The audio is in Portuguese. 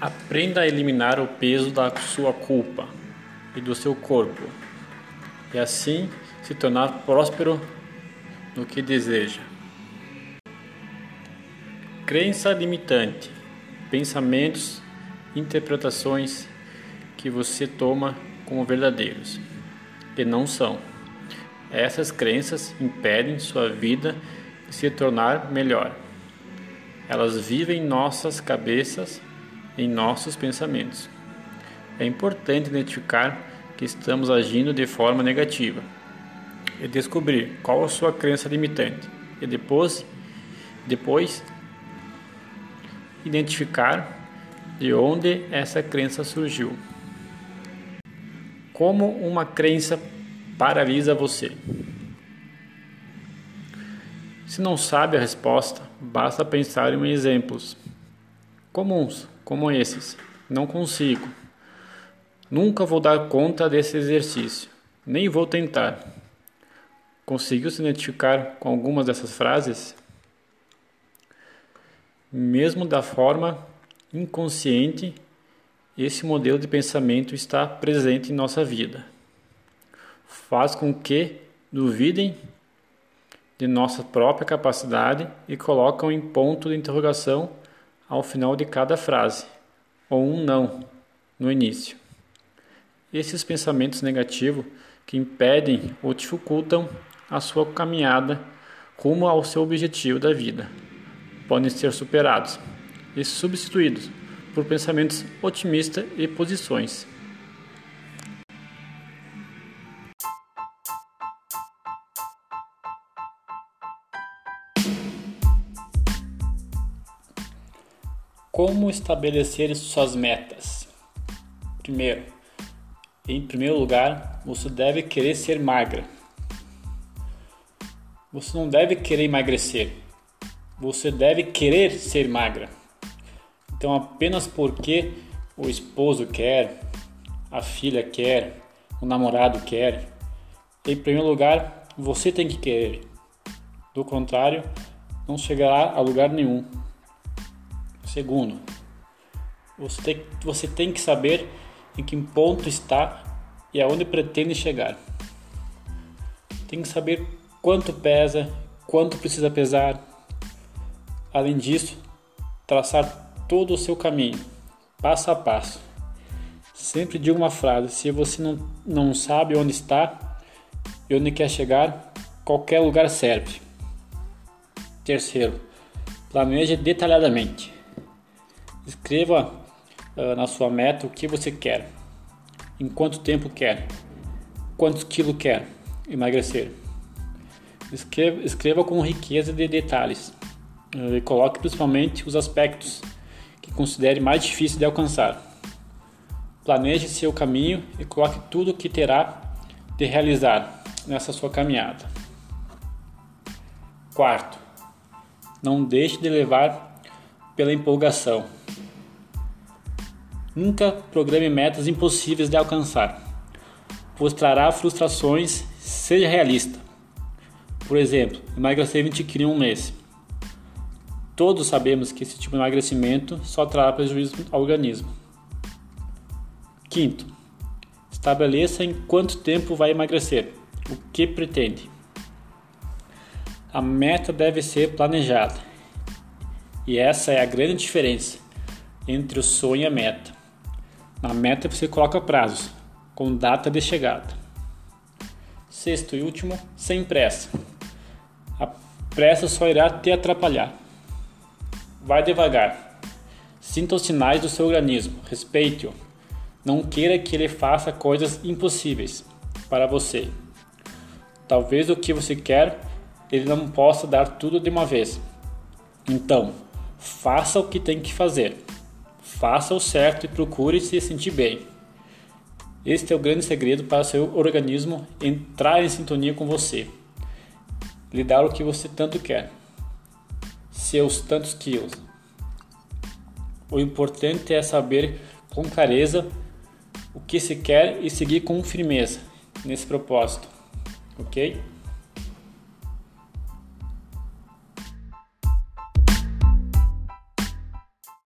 Aprenda a eliminar o peso da sua culpa e do seu corpo, e assim se tornar próspero no que deseja. Crença limitante, pensamentos, interpretações que você toma como verdadeiros, que não são. Essas crenças impedem sua vida de se tornar melhor. Elas vivem em nossas cabeças em nossos pensamentos. É importante identificar que estamos agindo de forma negativa e descobrir qual a sua crença limitante e depois depois identificar de onde essa crença surgiu. Como uma crença paralisa você? Se não sabe a resposta, basta pensar em exemplos comuns como esses. Não consigo. Nunca vou dar conta desse exercício. Nem vou tentar. Conseguiu se identificar com algumas dessas frases? Mesmo da forma inconsciente, esse modelo de pensamento está presente em nossa vida. Faz com que duvidem de nossa própria capacidade e colocam em ponto de interrogação ao final de cada frase, ou um não no início. Esses pensamentos negativos que impedem ou dificultam a sua caminhada rumo ao seu objetivo da vida podem ser superados e substituídos por pensamentos otimistas e posições Como estabelecer suas metas? Primeiro, em primeiro lugar, você deve querer ser magra. Você não deve querer emagrecer. Você deve querer ser magra. Então, apenas porque o esposo quer, a filha quer, o namorado quer, em primeiro lugar, você tem que querer. Do contrário, não chegará a lugar nenhum. Segundo, você tem, você tem que saber em que ponto está e aonde pretende chegar. Tem que saber quanto pesa, quanto precisa pesar. Além disso, traçar todo o seu caminho, passo a passo. Sempre digo uma frase: se você não, não sabe onde está e onde quer chegar, qualquer lugar serve. Terceiro, planeje detalhadamente. Escreva uh, na sua meta o que você quer, em quanto tempo quer, quantos quilos quer emagrecer. Escreva, escreva com riqueza de detalhes uh, e coloque principalmente os aspectos que considere mais difíceis de alcançar. Planeje seu caminho e coloque tudo o que terá de realizar nessa sua caminhada. Quarto, não deixe de levar pela empolgação. Nunca programe metas impossíveis de alcançar, pois trará frustrações. Seja realista. Por exemplo, emagrecer 20 quilos em um mês. Todos sabemos que esse tipo de emagrecimento só trará prejuízo ao organismo. Quinto, estabeleça em quanto tempo vai emagrecer, o que pretende. A meta deve ser planejada. E essa é a grande diferença entre o sonho e a meta. Na meta você coloca prazos, com data de chegada. Sexto e último, sem pressa. A pressa só irá te atrapalhar. Vai devagar. Sinta os sinais do seu organismo, respeite-o. Não queira que ele faça coisas impossíveis para você. Talvez o que você quer ele não possa dar tudo de uma vez. Então, faça o que tem que fazer. Faça o certo e procure se sentir bem. Este é o grande segredo para seu organismo entrar em sintonia com você. Lhe dar o que você tanto quer. Seus tantos quilos. O importante é saber com clareza o que se quer e seguir com firmeza nesse propósito. Ok?